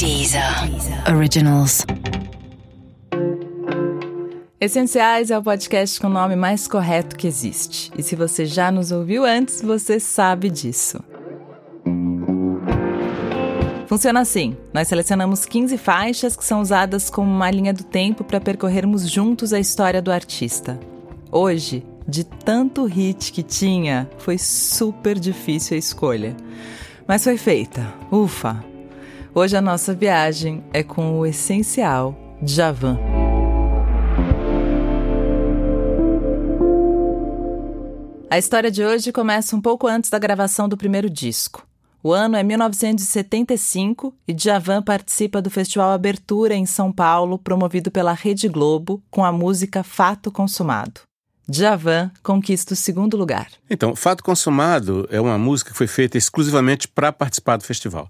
Deezer Originals. Essenciais é o podcast com o nome mais correto que existe. E se você já nos ouviu antes, você sabe disso. Funciona assim: nós selecionamos 15 faixas que são usadas como uma linha do tempo para percorrermos juntos a história do artista. Hoje, de tanto hit que tinha, foi super difícil a escolha. Mas foi feita. Ufa! Hoje a nossa viagem é com o essencial Javan. A história de hoje começa um pouco antes da gravação do primeiro disco. O ano é 1975 e Djavan participa do Festival Abertura em São Paulo, promovido pela Rede Globo, com a música Fato Consumado. Djavan conquista o segundo lugar. Então, Fato Consumado é uma música que foi feita exclusivamente para participar do festival.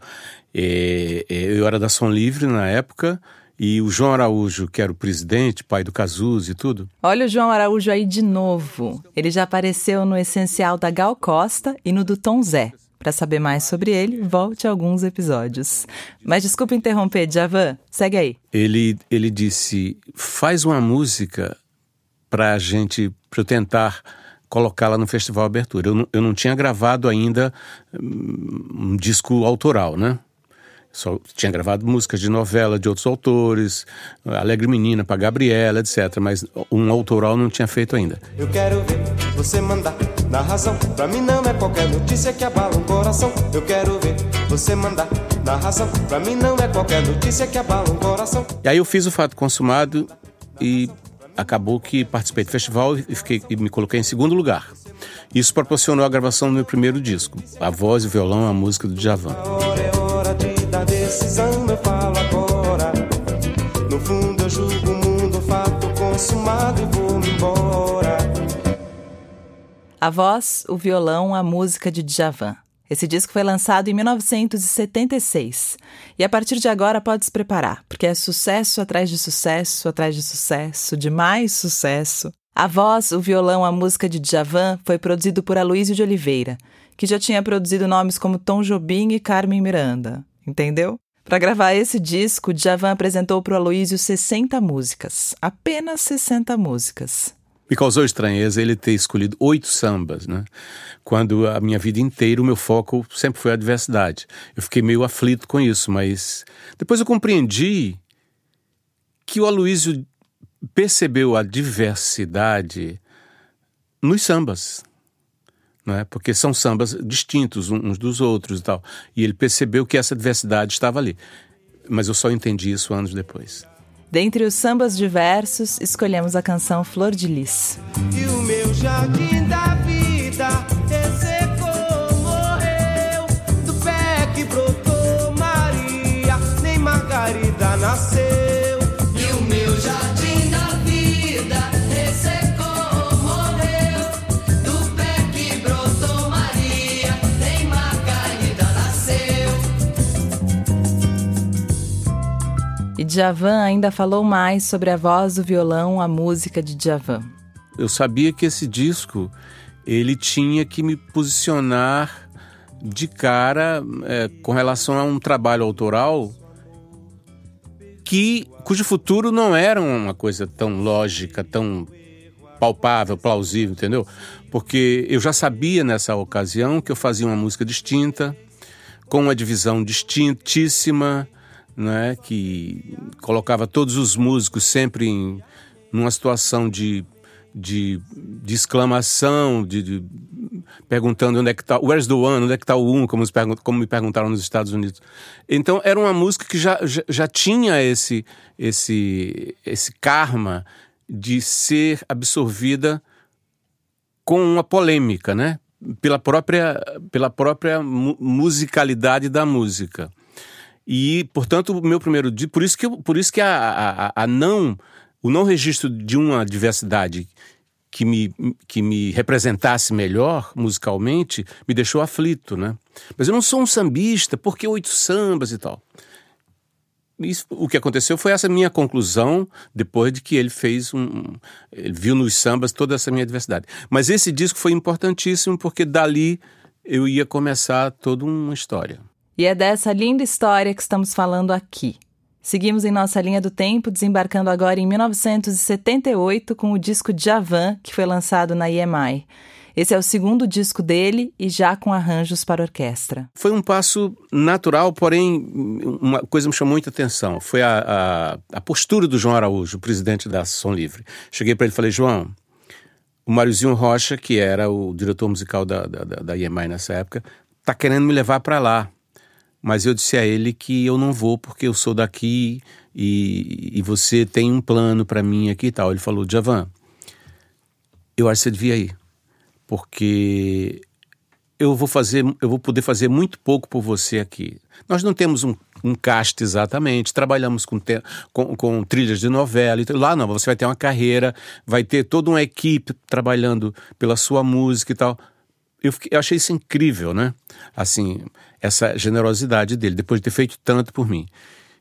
E, eu era da Som Livre na época, e o João Araújo, que era o presidente, pai do Cazuza e tudo. Olha o João Araújo aí de novo. Ele já apareceu no Essencial da Gal Costa e no do Tom Zé. Para saber mais sobre ele, volte a alguns episódios. Mas desculpa interromper, Javan, segue aí. Ele, ele disse: faz uma música para a gente, para eu tentar colocá-la no Festival Abertura. Eu não, eu não tinha gravado ainda hum, um disco autoral, né? Só tinha gravado músicas de novela de outros autores, Alegre Menina para Gabriela, etc. Mas um autoral não tinha feito ainda. Eu quero ver você mandar na razão. Pra mim não é qualquer notícia que abala um coração. Eu quero ver você mandar na razão. Pra mim não é qualquer notícia que abala um coração. E aí eu fiz o fato consumado e acabou que participei do festival e, fiquei, e me coloquei em segundo lugar. Isso proporcionou a gravação do meu primeiro disco, a voz e o violão, a música do Djavan. É. A voz, o violão, a música de Djavan. Esse disco foi lançado em 1976 e a partir de agora pode se preparar, porque é sucesso atrás de sucesso, atrás de sucesso, de mais sucesso. A voz, o violão, a música de Djavan foi produzido por Aloysio de Oliveira, que já tinha produzido nomes como Tom Jobim e Carmen Miranda, entendeu? Para gravar esse disco, Djavan apresentou para o Aloysio 60 músicas, apenas 60 músicas. Me causou estranheza ele ter escolhido oito sambas, né? Quando a minha vida inteira o meu foco sempre foi a diversidade. Eu fiquei meio aflito com isso, mas depois eu compreendi que o Aloysio percebeu a diversidade nos sambas, não é? Porque são sambas distintos uns dos outros e tal. E ele percebeu que essa diversidade estava ali. Mas eu só entendi isso anos depois. Dentre os sambas diversos, escolhemos a canção Flor de Lis. E o meu jardim da vida ressecou, morreu. Do pé que brotou Maria, nem Margarida nasceu. E o meu jardim Djavan ainda falou mais sobre a voz, o violão, a música de Djavan. Eu sabia que esse disco ele tinha que me posicionar de cara é, com relação a um trabalho autoral que cujo futuro não era uma coisa tão lógica, tão palpável, plausível, entendeu? Porque eu já sabia nessa ocasião que eu fazia uma música distinta, com uma divisão distintíssima, né, que colocava todos os músicos sempre em numa situação de, de, de exclamação, de, de, perguntando onde é que está, where's the one, onde é que está o um, como, como, me perguntaram nos Estados Unidos. Então era uma música que já, já, já tinha esse, esse, esse karma de ser absorvida com uma polêmica, né? Pela própria, pela própria musicalidade da música. E, portanto, o meu primeiro dia, por isso que, por isso que a, a, a, não, o não registro de uma diversidade que me, que me representasse melhor musicalmente me deixou aflito, né? Mas eu não sou um sambista, porque oito sambas e tal? Isso, o que aconteceu foi essa minha conclusão depois de que ele fez um. Ele viu nos sambas toda essa minha diversidade. Mas esse disco foi importantíssimo porque dali eu ia começar toda uma história. E é dessa linda história que estamos falando aqui. Seguimos em nossa linha do tempo, desembarcando agora em 1978 com o disco Javan, que foi lançado na EMI. Esse é o segundo disco dele e já com arranjos para orquestra. Foi um passo natural, porém uma coisa me chamou muita atenção. Foi a, a, a postura do João Araújo, o presidente da Som Livre. Cheguei para ele e falei, João, o Máriozinho Rocha, que era o diretor musical da, da, da EMI nessa época, está querendo me levar para lá. Mas eu disse a ele que eu não vou porque eu sou daqui e, e você tem um plano para mim aqui e tal. Ele falou, Javan, eu acho que você devia ir, porque eu vou fazer, eu vou poder fazer muito pouco por você aqui. Nós não temos um, um cast exatamente, trabalhamos com, te, com, com, trilhas de novela. Lá não, você vai ter uma carreira, vai ter toda uma equipe trabalhando pela sua música e tal. Eu, fiquei, eu achei isso incrível, né? Assim, essa generosidade dele, depois de ter feito tanto por mim.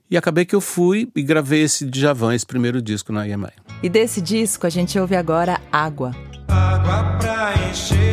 E acabei que eu fui e gravei esse Djavan, esse primeiro disco na EMI. E desse disco a gente ouve agora Água. Água pra encher,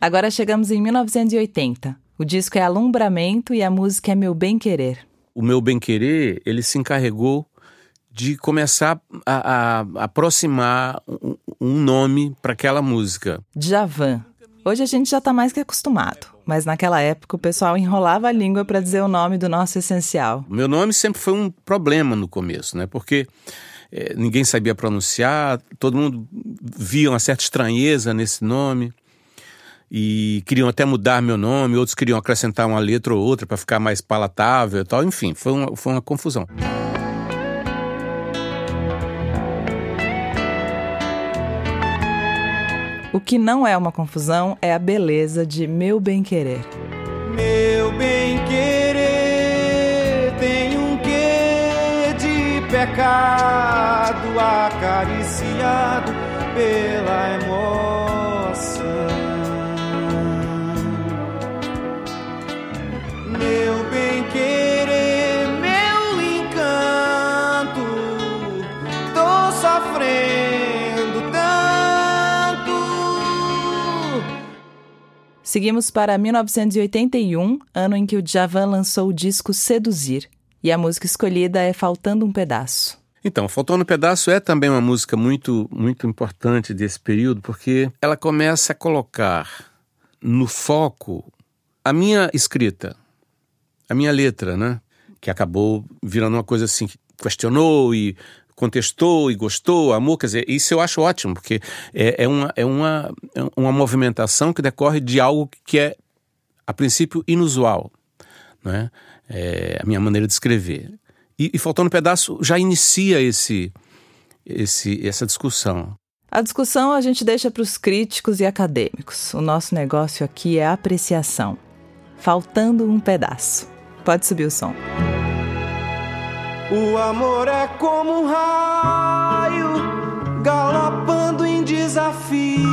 Agora chegamos em 1980. O disco é Alumbramento e a música é Meu Bem Querer. O Meu Bem Querer, ele se encarregou de começar a, a aproximar um, um nome para aquela música. Javan. Hoje a gente já está mais que acostumado, mas naquela época o pessoal enrolava a língua para dizer o nome do nosso essencial. Meu nome sempre foi um problema no começo, né? Porque é, ninguém sabia pronunciar, todo mundo via uma certa estranheza nesse nome e queriam até mudar meu nome, outros queriam acrescentar uma letra ou outra para ficar mais palatável e tal. Enfim, foi uma, foi uma confusão. O que não é uma confusão é a beleza de Meu Bem Querer. Meu bem querer tem um quê de pecado acariciado pela emoção. Meu bem querer, meu encanto. Tô sofrendo tanto. Seguimos para 1981, ano em que o Djavan lançou o disco Seduzir, e a música escolhida é Faltando um Pedaço. Então, Faltando um Pedaço é também uma música muito, muito importante desse período, porque ela começa a colocar no foco a minha escrita, a minha letra, né? Que acabou virando uma coisa assim, que questionou e contestou e gostou, amor, quer dizer, isso eu acho ótimo, porque é, é, uma, é uma, é uma movimentação que decorre de algo que é, a princípio, inusual, né? É a minha maneira de escrever. E, e faltando um pedaço já inicia esse, esse, essa discussão. A discussão a gente deixa para os críticos e acadêmicos. O nosso negócio aqui é apreciação. Faltando um pedaço. Pode subir o som. O amor é como um raio galopando em desafio.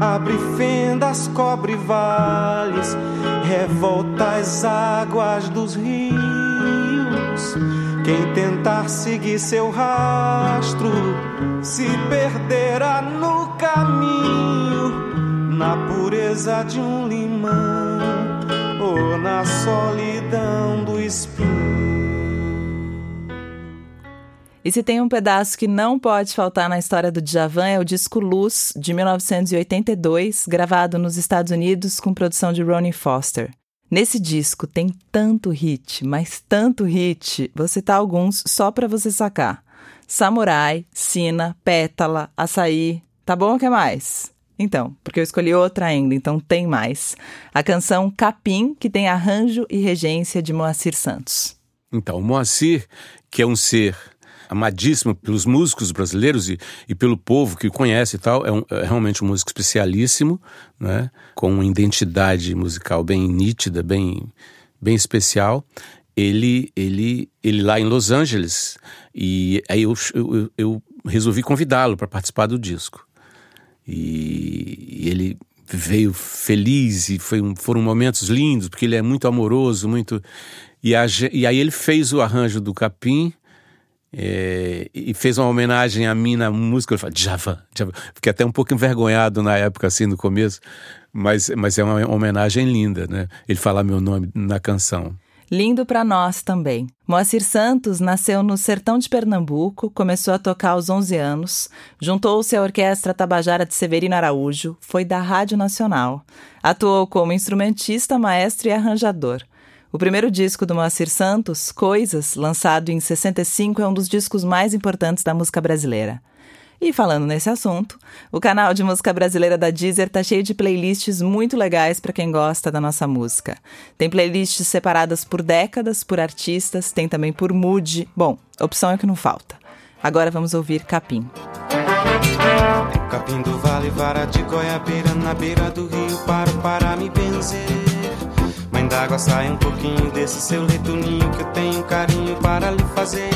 Abre fendas, cobre vales, revolta as águas dos rios. Quem tentar seguir seu rastro se perderá no caminho, na pureza de um limão na solidão do espinho. E se tem um pedaço que não pode faltar na história do Djavan é o disco Luz, de 1982, gravado nos Estados Unidos com produção de Ronnie Foster. Nesse disco tem tanto hit, mas tanto hit, vou citar alguns só para você sacar. Samurai, Sina, Pétala, Açaí, tá bom o que mais? Então, porque eu escolhi outra ainda, então tem mais. A canção Capim, que tem arranjo e regência de Moacir Santos. Então, Moacir, que é um ser amadíssimo pelos músicos brasileiros e, e pelo povo que conhece e tal, é, um, é, realmente um músico especialíssimo, né? com uma identidade musical bem nítida, bem, bem especial. Ele, ele, ele lá em Los Angeles, e aí eu, eu, eu resolvi convidá-lo para participar do disco. E, e ele veio feliz e um, foram momentos lindos, porque ele é muito amoroso, muito. E, a, e aí ele fez o arranjo do Capim é, e fez uma homenagem a mim na música. Ele falou, Java, Java. Fiquei até um pouco envergonhado na época, assim, no começo, mas, mas é uma homenagem linda, né? Ele falar meu nome na canção. Lindo para nós também. Moacir Santos nasceu no sertão de Pernambuco, começou a tocar aos 11 anos, juntou-se à Orquestra Tabajara de Severino Araújo, foi da Rádio Nacional. Atuou como instrumentista, maestro e arranjador. O primeiro disco do Moacir Santos, Coisas, lançado em 65, é um dos discos mais importantes da música brasileira. E falando nesse assunto, o canal de música brasileira da Deezer tá cheio de playlists muito legais para quem gosta da nossa música. Tem playlists separadas por décadas, por artistas, tem também por mood. Bom, opção é que não falta. Agora vamos ouvir Capim. Capim do Vale, vara de goiabeira, na beira do rio, paro para me benzer. Mãe d'água, sai um pouquinho desse seu leito ninho, que eu tenho carinho para lhe fazer.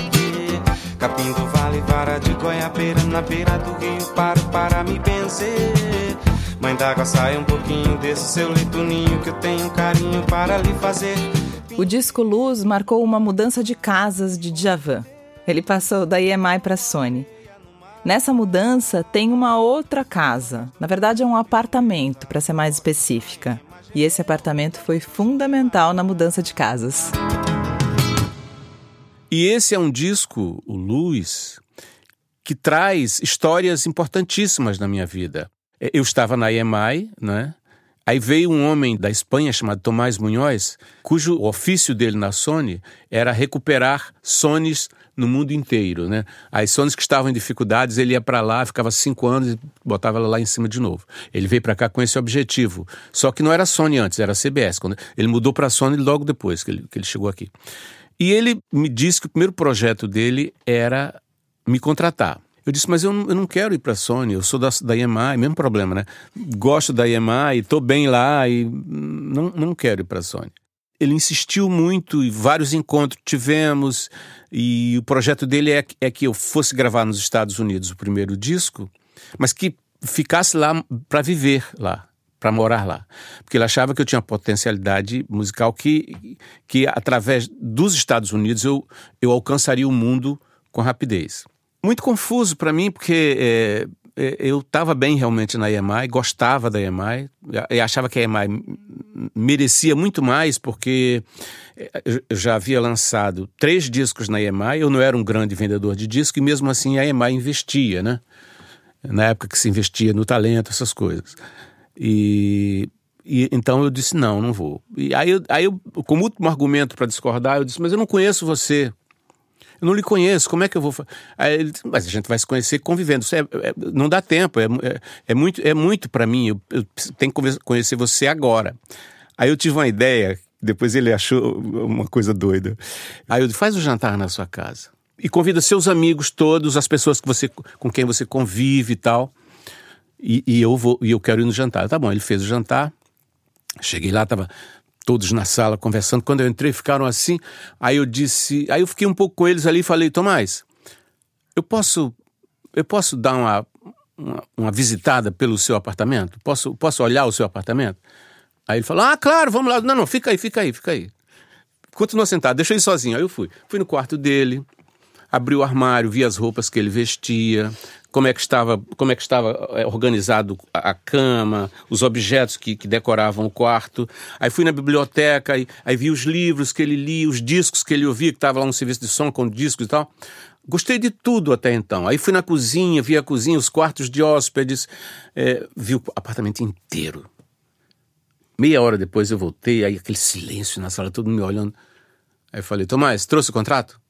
Capim do vale, vara de goiabeira Na beira do rio paro para me benzer. Mãe d'água, sai um pouquinho desse seu Que eu tenho carinho para lhe fazer. O disco Luz marcou uma mudança de casas de Djavan. Ele passou da EMI para Sony. Nessa mudança tem uma outra casa, na verdade é um apartamento, para ser mais específica. E esse apartamento foi fundamental na mudança de casas. E esse é um disco, o Luz, que traz histórias importantíssimas na minha vida. É, eu estava na EMI, né? Aí veio um homem da Espanha chamado Tomás Munhoz, cujo ofício dele na Sony era recuperar Sonys no mundo inteiro, né? As Sonys que estavam em dificuldades, ele ia para lá, ficava cinco anos e botava ela lá em cima de novo. Ele veio para cá com esse objetivo. Só que não era Sony antes, era CBS. Quando ele mudou para Sony logo depois que ele, que ele chegou aqui. E ele me disse que o primeiro projeto dele era me contratar. Eu disse, mas eu não, eu não quero ir para a Sony, eu sou da, da EMI, mesmo problema, né? Gosto da EMI, estou bem lá e não, não quero ir para a Sony. Ele insistiu muito e vários encontros tivemos e o projeto dele é, é que eu fosse gravar nos Estados Unidos o primeiro disco, mas que ficasse lá para viver lá para morar lá. Porque ele achava que eu tinha potencialidade musical que, que através dos Estados Unidos, eu, eu alcançaria o mundo com rapidez. Muito confuso para mim, porque é, é, eu estava bem realmente na EMI, gostava da EMI, e achava que a EMI merecia muito mais, porque é, eu já havia lançado três discos na EMI, eu não era um grande vendedor de disco, e mesmo assim a EMI investia, né? Na época que se investia no talento, essas coisas. E, e então eu disse: não, não vou. E aí, aí eu, como último argumento para discordar, eu disse: mas eu não conheço você. Eu não lhe conheço, como é que eu vou. Aí ele disse, mas a gente vai se conhecer convivendo. É, é, não dá tempo, é, é, é muito, é muito para mim. Eu, eu tenho que conhecer você agora. Aí eu tive uma ideia, depois ele achou uma coisa doida. Aí eu disse: faz o jantar na sua casa. E convida seus amigos todos, as pessoas que você, com quem você convive e tal. E, e, eu vou e eu quero ir no jantar. Tá bom, ele fez o jantar. Cheguei lá, tava todos na sala conversando. Quando eu entrei, ficaram assim. Aí eu disse, aí eu fiquei um pouco com eles ali e falei: "Tomás, eu posso eu posso dar uma, uma, uma visitada pelo seu apartamento? Posso posso olhar o seu apartamento?" Aí ele falou: "Ah, claro, vamos lá. Não, não, fica aí, fica aí, fica aí." Continua sentado, deixa ele sozinho. Aí eu fui. Fui no quarto dele, abri o armário, vi as roupas que ele vestia, como é que estava, como é que estava é, organizado a, cama, os objetos que, que, decoravam o quarto. Aí fui na biblioteca, aí, aí vi os livros que ele lia, os discos que ele ouvia, que estava lá um serviço de som com discos e tal. Gostei de tudo até então. Aí fui na cozinha, vi a cozinha, os quartos de hóspedes, é, vi o apartamento inteiro. Meia hora depois eu voltei, aí aquele silêncio na sala, todo mundo me olhando. Aí eu falei, Tomás, trouxe o contrato?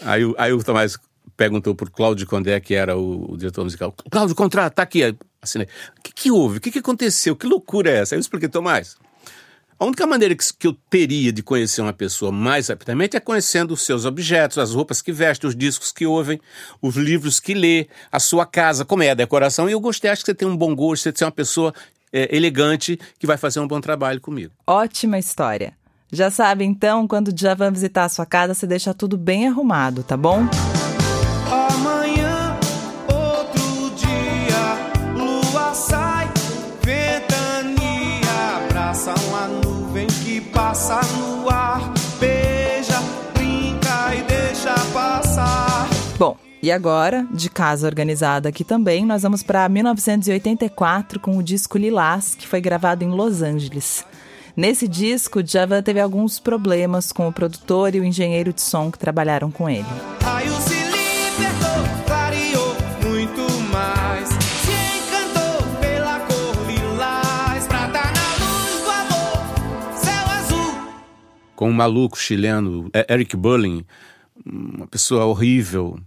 Aí, aí o Tomás perguntou por Cláudio Condé, que era o, o diretor musical. Cláudio, contrato, tá aqui. Assinei. O que, que houve? O que, que aconteceu? Que loucura é essa? Aí eu expliquei, Tomás. A única maneira que, que eu teria de conhecer uma pessoa mais rapidamente é conhecendo os seus objetos, as roupas que veste, os discos que ouvem, os livros que lê, a sua casa, como é a decoração. E eu gostei, acho que você tem um bom gosto, você é uma pessoa é, elegante que vai fazer um bom trabalho comigo. Ótima história. Já sabe, então, quando já vão visitar a sua casa, você deixa tudo bem arrumado, tá bom? Bom, e agora, de casa organizada aqui também, nós vamos para 1984 com o disco Lilás, que foi gravado em Los Angeles. Nesse disco, Djavan teve alguns problemas com o produtor e o engenheiro de som que trabalharam com ele. Aí o. Com um maluco chileno, é, Eric Burling, uma pessoa horrível.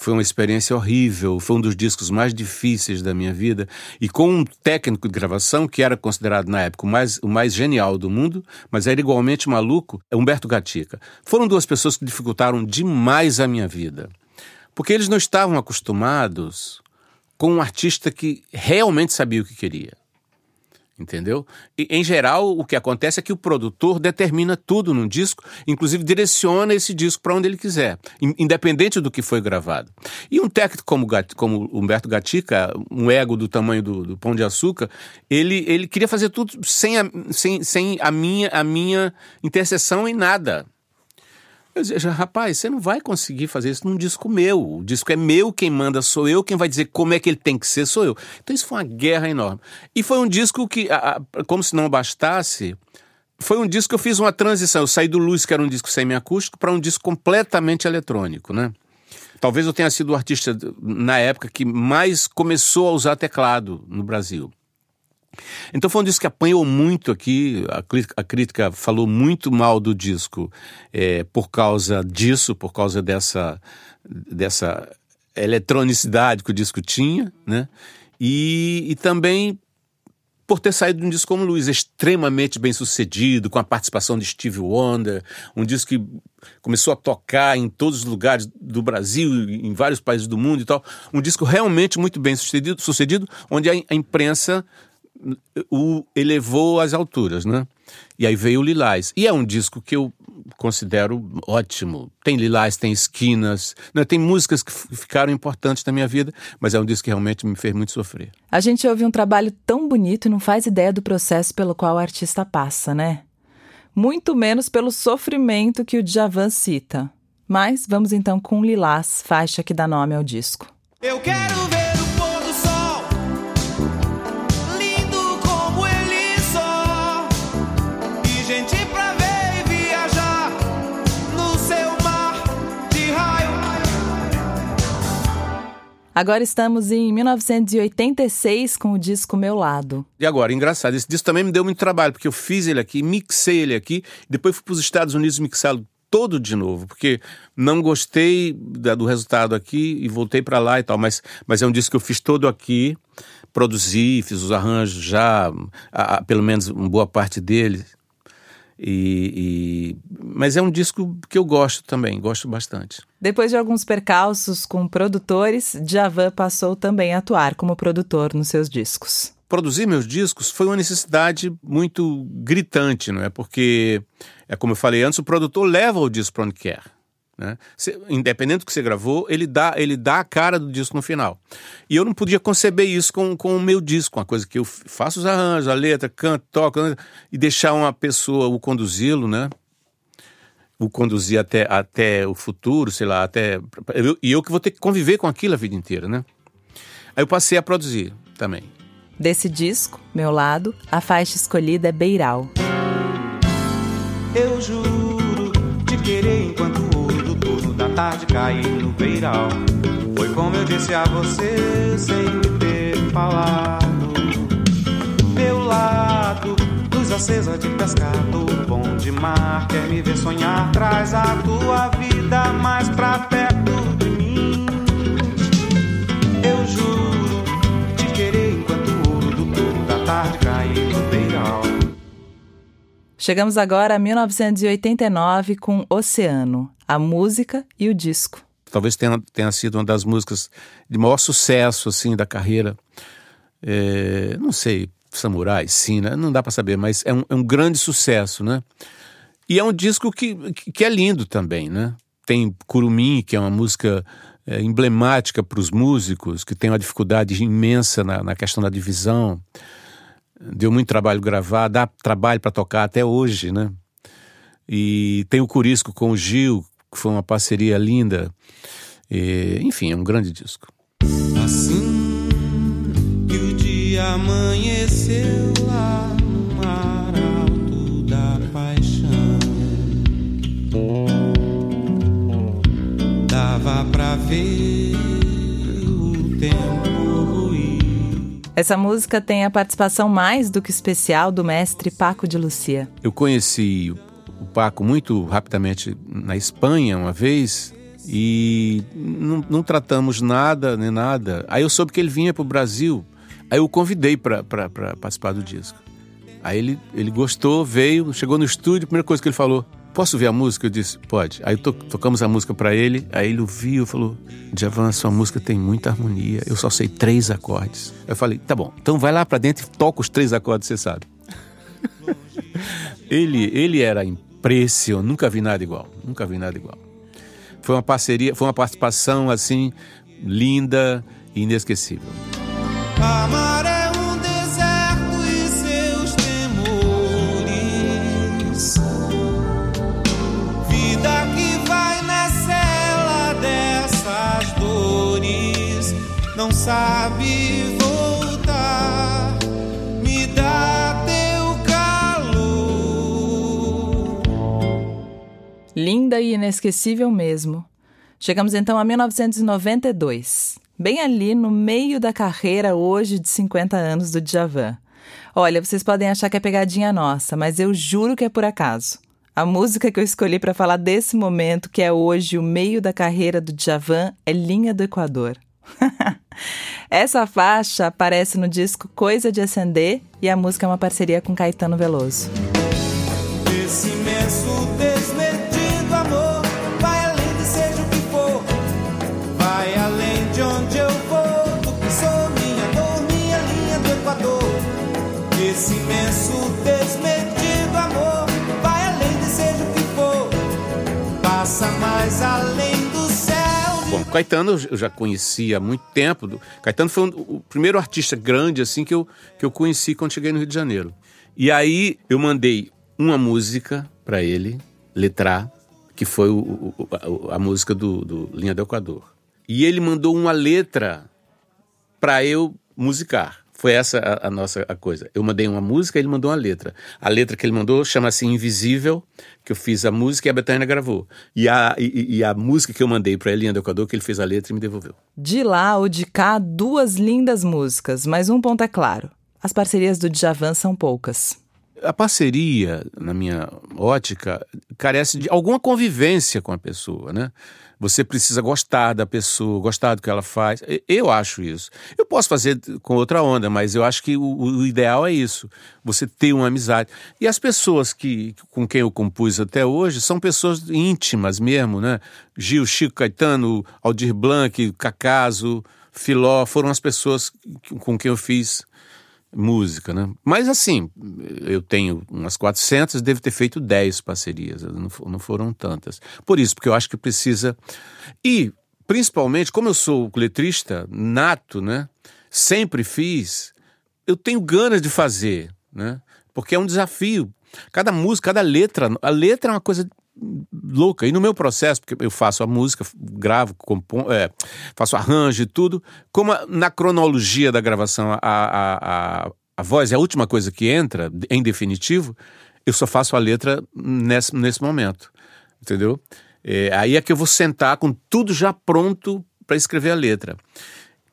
Foi uma experiência horrível, foi um dos discos mais difíceis da minha vida. E com um técnico de gravação que era considerado na época o mais, o mais genial do mundo, mas era igualmente maluco, é Humberto Gatica. Foram duas pessoas que dificultaram demais a minha vida. Porque eles não estavam acostumados com um artista que realmente sabia o que queria. Entendeu? E, em geral, o que acontece é que o produtor determina tudo num disco, inclusive direciona esse disco para onde ele quiser, in- independente do que foi gravado. E um técnico como, como Humberto Gatica, um ego do tamanho do, do Pão de Açúcar, ele, ele queria fazer tudo sem a, sem, sem a, minha, a minha intercessão em nada. Eu dizia, rapaz, você não vai conseguir fazer isso num disco meu. O disco é meu, quem manda sou eu, quem vai dizer como é que ele tem que ser sou eu. Então isso foi uma guerra enorme. E foi um disco que, como se não bastasse, foi um disco que eu fiz uma transição. Eu saí do Luz, que era um disco semiacústico, para um disco completamente eletrônico, né? Talvez eu tenha sido o artista na época que mais começou a usar teclado no Brasil. Então foi um disco que apanhou muito aqui, a, a crítica falou muito mal do disco é, por causa disso, por causa dessa, dessa eletronicidade que o disco tinha, né? E, e também por ter saído de um disco como Luiz, extremamente bem sucedido, com a participação de Steve Wonder, um disco que começou a tocar em todos os lugares do Brasil, em vários países do mundo e tal. Um disco realmente muito bem sucedido, sucedido onde a imprensa o elevou às alturas, né? E aí veio o Lilás. E é um disco que eu considero ótimo. Tem Lilás, tem esquinas, né? tem músicas que ficaram importantes na minha vida, mas é um disco que realmente me fez muito sofrer. A gente ouve um trabalho tão bonito e não faz ideia do processo pelo qual o artista passa, né? Muito menos pelo sofrimento que o Djavan cita. Mas vamos então com Lilás, faixa que dá nome ao disco. Eu quero ver Agora estamos em 1986 com o disco Meu Lado. E agora, engraçado, esse disco também me deu muito trabalho, porque eu fiz ele aqui, mixei ele aqui, depois fui para os Estados Unidos mixá-lo todo de novo, porque não gostei da- do resultado aqui e voltei para lá e tal, mas, mas é um disco que eu fiz todo aqui, produzi, fiz os arranjos já, a- a- pelo menos uma boa parte dele. E, e- mas é um disco que eu gosto também, gosto bastante. Depois de alguns percalços com produtores, Djavan passou também a atuar como produtor nos seus discos. produzir meus discos foi uma necessidade muito gritante, não é? Porque, é como eu falei antes, o produtor leva o disco para onde quer. Né? Cê- independente do que você gravou, ele dá, ele dá a cara do disco no final. E eu não podia conceber isso com, com o meu disco, uma coisa que eu faço os arranjos, a letra, canto, toco, e deixar uma pessoa o conduzi-lo, né? O conduzir até, até o futuro, sei lá, até. eu- E eu que vou ter que conviver com aquilo a vida inteira, né? Aí eu passei a produzir também. Desse disco, Meu Lado, a faixa escolhida é Beiral. Eu juro te querer enquanto tarde cair no beiral. Foi como eu disse a você sem me ter falado. Meu lado, luz acesa de pescador, bom de mar, quer me ver sonhar, traz a tua vida mais pra perto Chegamos agora a 1989 com Oceano, a música e o disco. talvez tenha, tenha sido uma das músicas de maior sucesso assim da carreira. É, não sei, Samurai, Sina, não dá para saber, mas é um, é um grande sucesso, né? E é um disco que, que que é lindo também, né? Tem Curumim, que é uma música é, emblemática para os músicos, que tem uma dificuldade imensa na, na questão da divisão. Deu muito trabalho gravar, dá trabalho para tocar até hoje, né? E tem o Curisco com o Gil, que foi uma parceria linda. E, enfim, é um grande disco. Assim que o dia amanheceu lá no mar alto da paixão, dava pra ver o tempo. Essa música tem a participação mais do que especial do mestre Paco de Lucia. Eu conheci o Paco muito rapidamente na Espanha uma vez e não, não tratamos nada nem nada. Aí eu soube que ele vinha para o Brasil, aí eu o convidei para participar do disco. Aí ele, ele gostou, veio, chegou no estúdio, a primeira coisa que ele falou: Posso ver a música? Eu disse: Pode. Aí to, tocamos a música para ele, aí ele ouviu e falou: Djavan, sua música tem muita harmonia, eu só sei três acordes. Eu falei: Tá bom, então vai lá para dentro e toca os três acordes, você sabe. ele, ele era impressionante, nunca vi nada igual, nunca vi nada igual. Foi uma parceria, foi uma participação assim linda e inesquecível. Amar E inesquecível mesmo. Chegamos então a 1992, bem ali no meio da carreira hoje de 50 anos do Djavan. Olha, vocês podem achar que é pegadinha nossa, mas eu juro que é por acaso. A música que eu escolhi para falar desse momento, que é hoje o meio da carreira do Djavan, é Linha do Equador. Essa faixa aparece no disco Coisa de Acender e a música é uma parceria com Caetano Veloso. Esse imenso Caetano eu já conhecia há muito tempo. Caetano foi um- o primeiro artista grande assim que eu, que eu conheci quando cheguei no Rio de Janeiro. E aí eu mandei uma música para ele, letrar, que foi o- o- a, a música do, do Linha do Equador. E ele mandou uma letra para eu musicar. Foi essa a, a nossa a coisa. Eu mandei uma música, ele mandou uma letra. A letra que ele mandou chama-se Invisível, que eu fiz a música e a Betânia gravou. E a, e, e a música que eu mandei para ele, do Equador, que ele fez a letra e me devolveu. De lá ou de cá, duas lindas músicas, mas um ponto é claro: as parcerias do Djavan são poucas. A parceria, na minha ótica, carece de alguma convivência com a pessoa, né? Você precisa gostar da pessoa, gostar do que ela faz. Eu acho isso. Eu posso fazer com outra onda, mas eu acho que o, o ideal é isso. Você ter uma amizade. E as pessoas que, com quem eu compus até hoje são pessoas íntimas mesmo, né? Gil, Chico Caetano, Aldir Blanc, Cacaso, Filó, foram as pessoas com quem eu fiz música, né? Mas assim, eu tenho umas 400, devo ter feito 10 parcerias, não, não foram tantas. Por isso, porque eu acho que precisa... E, principalmente, como eu sou letrista nato, né? Sempre fiz, eu tenho ganas de fazer, né? Porque é um desafio. Cada música, cada letra, a letra é uma coisa louca. E no meu processo, porque eu faço a música, gravo, compon, é, faço arranjo e tudo, como a- na cronologia da gravação a, a, a, a voz é a última coisa que entra, em definitivo, eu só faço a letra nesse, nesse momento. Entendeu? É, aí é que eu vou sentar com tudo já pronto para escrever a letra.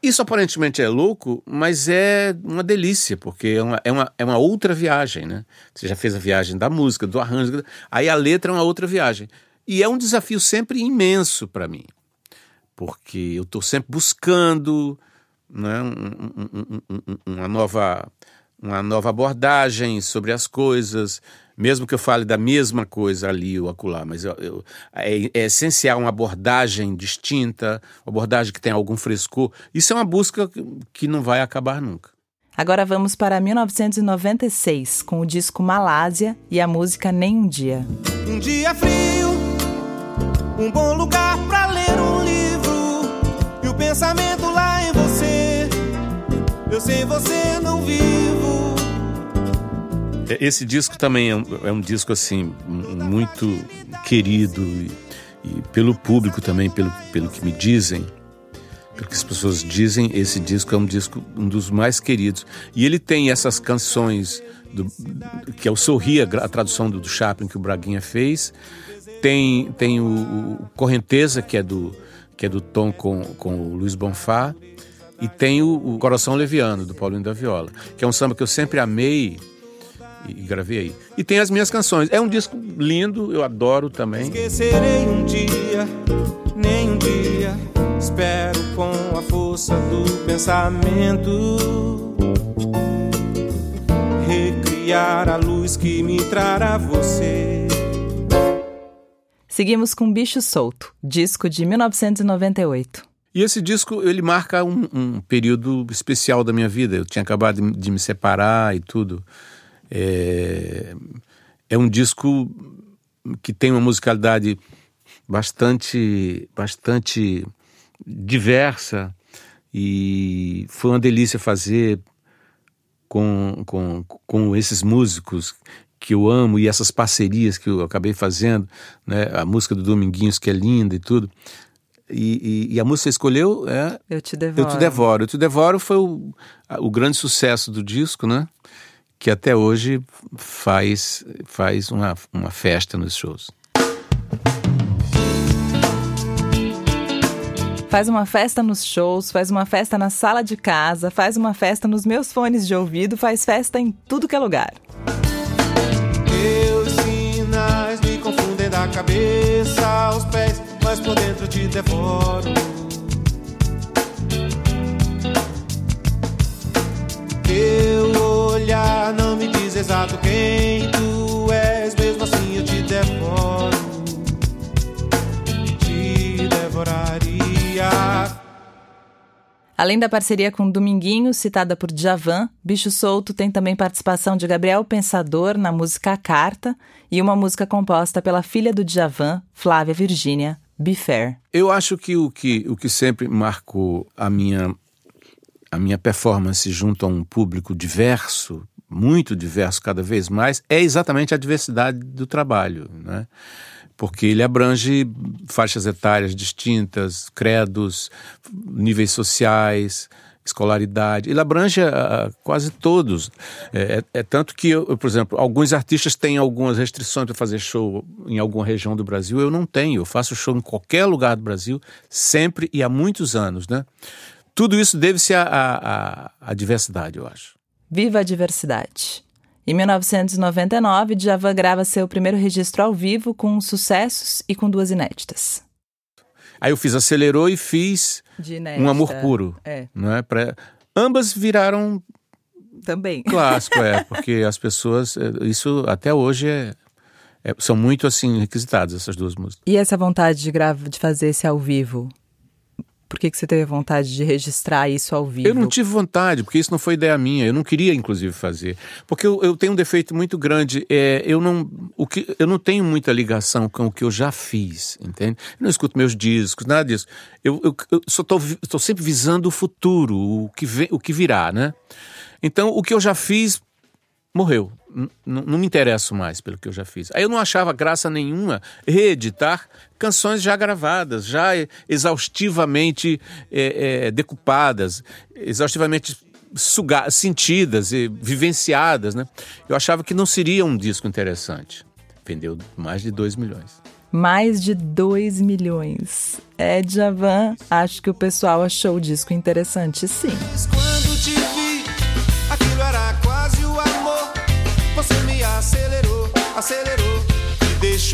Isso aparentemente é louco, mas é uma delícia, porque é uma, é, uma, é uma outra viagem, né? Você já fez a viagem da música, do arranjo, aí a letra é uma outra viagem. E é um desafio sempre imenso para mim, porque eu estou sempre buscando né, um- um- um- um- um- uma, nova, uma nova abordagem sobre as coisas, mesmo que eu fale da mesma coisa ali ou acolá, mas eu, eu- é, é essencial uma abordagem distinta, uma abordagem que tenha algum frescor. Isso é uma busca que- não vai acabar nunca. Agora vamos para 1996, com o disco Malásia e a música Nem um Dia. Um dia frio, um bom lugar pra ler um livro. E o pensamento eu sem você não vivo. É, esse disco também é um, é um disco assim muito querido e, e, pelo público também, pelo, pelo que me dizem, pelo que as pessoas dizem, esse disco é um disco um dos mais queridos. E ele tem essas canções do, que é o Sorria, a tradução do, do Chaplin que o Braguinha fez. Tem, tem o, o Correnteza, que é do, que é do Tom com, com o Luiz Bonfá. E tem o, o Coração Leviano, do Paulinho da Viola, que é um samba que eu sempre amei e, e gravei aí. E tem as minhas canções. É um disco lindo, eu adoro também. Esquecerei um dia, nem um dia. Espero com a força do pensamento recriar a luz que me trará você. Seguimos com Bicho Solto, disco de 1998. E esse disco ele marca um, um, período especial da minha vida. Eu tinha acabado de, me separar e tudo. É, é um disco que tem uma musicalidade bastante, bastante diversa e foi uma delícia fazer com, com, com esses músicos que eu amo e essas parcerias que eu acabei fazendo, né? A música do Dominguinhos que é linda e tudo. E, e, e a música escolheu é Eu Te Devoro. Eu Te Devoro. Eu Te Devoro foi o, o grande sucesso do disco, né? Que até hoje faz, faz uma, uma festa nos shows. Faz uma festa nos shows, faz uma festa na sala de casa, faz uma festa nos meus fones de ouvido, faz festa em tudo que é lugar. Meus sinais me confundem da cabeça aos pés, mas por dentro te devoro. Teu olhar não me diz exato quem tu és, mesmo assim eu te devoro. Te devoraria. Além da parceria com Dominguinho, citada por Djavan, Bicho Solto tem também participação de Gabriel Pensador na música A Carta e uma música composta pela filha do Djavan, Flávia Virgínia, Be Fair. Eu acho que o que, o que sempre marcou a minha, a minha performance junto a um público diverso, muito diverso cada vez mais, é exatamente a diversidade do trabalho, né? porque ele abrange faixas etárias distintas, credos, níveis sociais, escolaridade. Ele abrange uh, quase todos. É, é, é tanto que, eu, por exemplo, alguns artistas têm algumas restrições para fazer show em alguma região do Brasil. Eu não tenho. Eu faço show em qualquer lugar do Brasil, sempre e há muitos anos. Né? Tudo isso deve-se à, à, diversidade, eu acho. Viva a diversidade! Em 1999, Djavan grava seu primeiro registro ao vivo com sucessos e com duas inéditas. Aí eu fiz Acelerou e fiz Um Amor Puro. É. Não é? Pra... Ambas viraram também. Clássico, é, porque as pessoas. É, isso até hoje é, é, são muito assim requisitadas, essas duas músicas. E essa vontade de, grava, de fazer esse ao vivo? Por que, que você teve vontade de registrar isso ao vivo? Eu não tive vontade, porque isso não foi ideia minha. Eu não queria, inclusive, fazer. Porque eu, eu tenho um defeito muito grande. É, eu, não, o que, eu não tenho muita ligação com o que eu já fiz, entende? Eu não escuto meus discos, nada disso. Eu, eu, eu só estou sempre visando o futuro, o que, vem, o que virá, né? Então, o que eu já fiz morreu. Não me interesso mais pelo que eu já fiz. Aí eu não achava graça nenhuma reeditar canções já gravadas, já exaustivamente é, é, decupadas, exaustivamente suga sentidas e vivenciadas, né? Eu achava que não seria um disco interessante. Vendeu mais de 2 milhões. Mais de 2 milhões. É, Javan, acho que o pessoal achou o disco interessante, sim. Quando te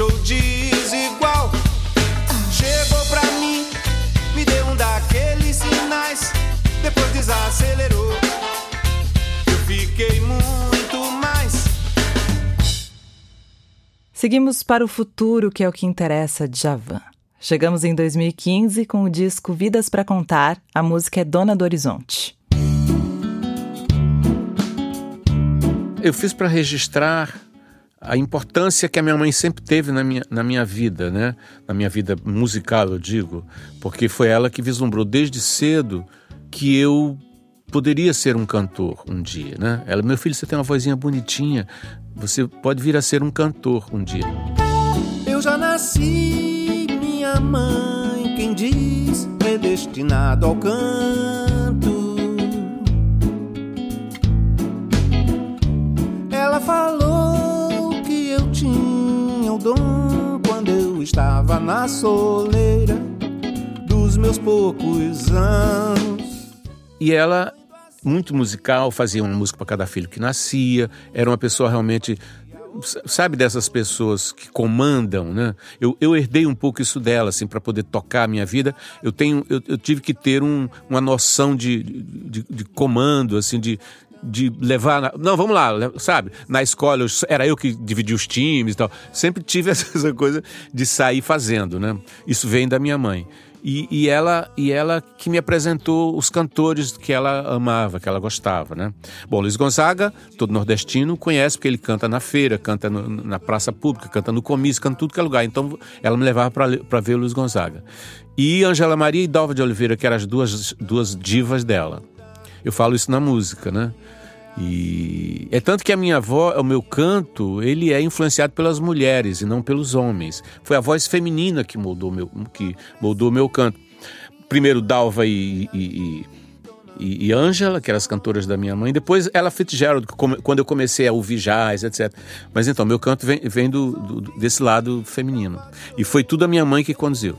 deixou desigual. Chegou pra mim, me deu um daqueles sinais, depois desacelerou. Eu fiquei muito mais. Seguimos para o futuro, que é o que interessa de Javan. Chegamos em 2015 com o disco Vidas para Contar, a música é Dona do Horizonte. Eu fiz para registrar a importância que a minha mãe sempre teve na minha, na minha vida, né? Na minha vida musical, eu digo, porque foi ela que vislumbrou desde cedo que eu poderia ser um cantor um dia, né? Ela, meu filho, você tem uma vozinha bonitinha, você pode vir a ser um cantor um dia. Eu já nasci, minha mãe, quem diz, predestinado ao canto. Ela falou quando eu estava na soleira dos meus poucos anos. E ela muito musical, fazia uma música para cada filho que nascia, era uma pessoa realmente sabe dessas pessoas que comandam, né? Eu, eu herdei um pouco isso dela, assim, para poder tocar a minha vida. Eu tenho, eu, eu tive que ter um, uma noção de, de, de, comando, assim, de, de levar. Na... Não, vamos lá, sabe? Na escola eu, era eu que dividia os times e tal. Sempre tive essa coisa de sair fazendo, né? Isso vem da minha mãe. E, e, ela e ela que me apresentou os cantores que ela amava, que ela gostava, né? Bom, Luiz Gonzaga, todo nordestino, conhece porque ele canta na feira, canta no, na praça pública, canta no comício, canta tudo que é lugar. Então ela me levava para ver o Luiz Gonzaga. E Angela Maria e Dalva de Oliveira, que eram as duas, duas divas dela. Eu falo isso na música, né? E é tanto que a minha voz, o meu canto, ele é influenciado pelas mulheres e não pelos homens. Foi a voz feminina que moldou meu, que moldou meu canto. Primeiro Dalva e, e, e, e Angela, que eram as cantoras da minha mãe. Depois ela Fitzgerald, quando eu comecei a ouvir jazz, etc. Mas então, meu canto vem, vem do, do, desse lado feminino. E foi tudo a minha mãe que conduziu.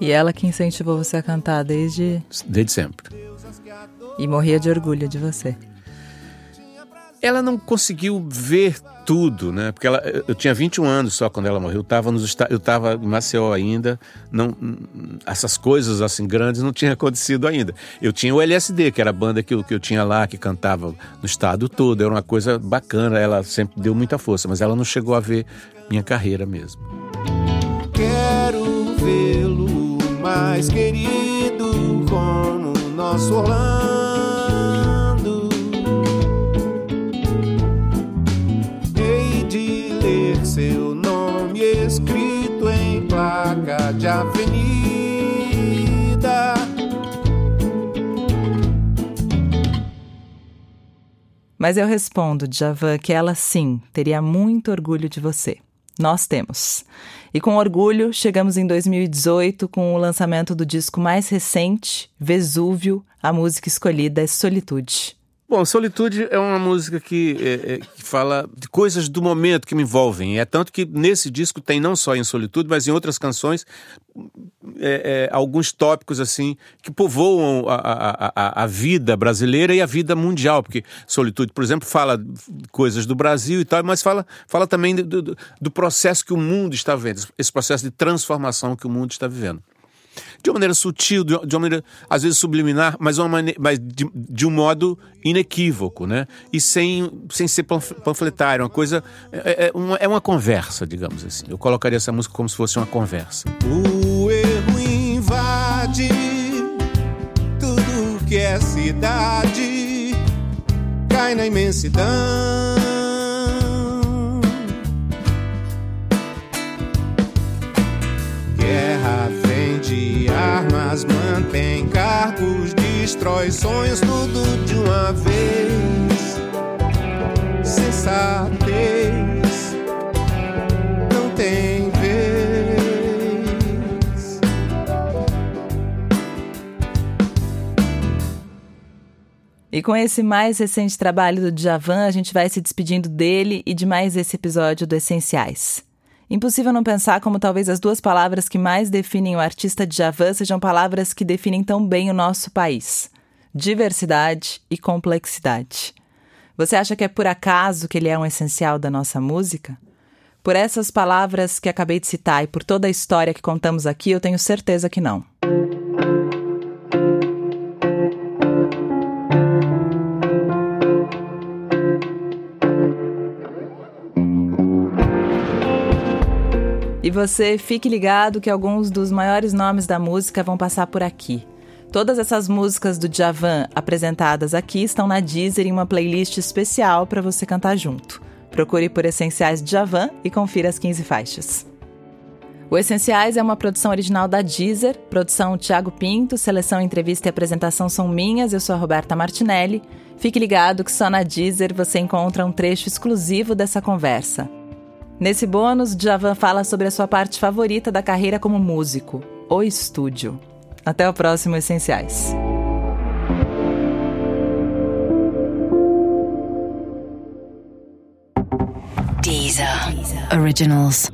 E ela que incentivou você a cantar desde... Desde sempre. E morria de orgulho de você ela não conseguiu ver tudo, né? Porque ela, eu tinha 21 anos só quando ela morreu. Eu estava nos eu estava em Maceió ainda. Não, essas coisas assim grandes não tinham acontecido ainda. Eu tinha o LSD, que era a banda que eu, que eu tinha lá, que cantava no estado todo. Era uma coisa bacana. Ela sempre deu muita força, mas ela não chegou a ver minha carreira mesmo. Quero vê-lo mais querido como nosso Orlando de avenida. Mas eu respondo, Djavan, que ela sim teria muito orgulho de você. Nós temos. E com orgulho, chegamos em 2018 com o lançamento do disco mais recente, Vesúvio. A música escolhida é Solitude. Bom, Solitude é uma música que, é, é, que fala de coisas do momento que me envolvem. É tanto que nesse disco tem não só em Solitude, mas em outras canções é, é alguns tópicos assim que povoam a, a, a, vida brasileira e a vida mundial. Porque Solitude, por exemplo, fala coisas do Brasil e tal, mas fala, fala também do, do, do processo que o mundo está vivendo, esse processo de transformação que o mundo está vivendo de uma maneira sutil, de uma maneira às vezes subliminar, mas, uma maneira, mas de, de um modo inequívoco, né? E sem, sem ser panfletário, uma coisa. É, é, uma, é uma conversa, digamos assim. Eu colocaria essa música como se fosse uma conversa. O erro invade tudo que é cidade, cai na imensidão. Cargos, destrói sonhos, tudo de uma vez. Sensatez não tem vez. E com esse mais recente trabalho do Djavan, a gente vai se despedindo dele e de mais esse episódio do Essenciais. Impossível não pensar como talvez as duas palavras que mais definem o artista Djavan sejam palavras que definem tão bem o nosso país: diversidade e complexidade. Você acha que é por acaso que ele é um essencial da nossa música? Por essas palavras que acabei de citar e por toda a história que contamos aqui, eu tenho certeza que não. Você fique ligado que alguns dos maiores nomes da música vão passar por aqui. Todas essas músicas do Djavan apresentadas aqui estão na Deezer em uma playlist especial para você cantar junto. Procure por Essenciais Djavan e confira as 15 faixas. O Essenciais é uma produção original da Deezer, produção Tiago Pinto, seleção, entrevista e apresentação são minhas, eu sou a Roberta Martinelli. Fique ligado que só na Deezer você encontra um trecho exclusivo dessa conversa. Nesse bônus, Javan fala sobre a sua parte favorita da carreira como músico, o estúdio. Até o próximo Essenciais. Deezer. Originals.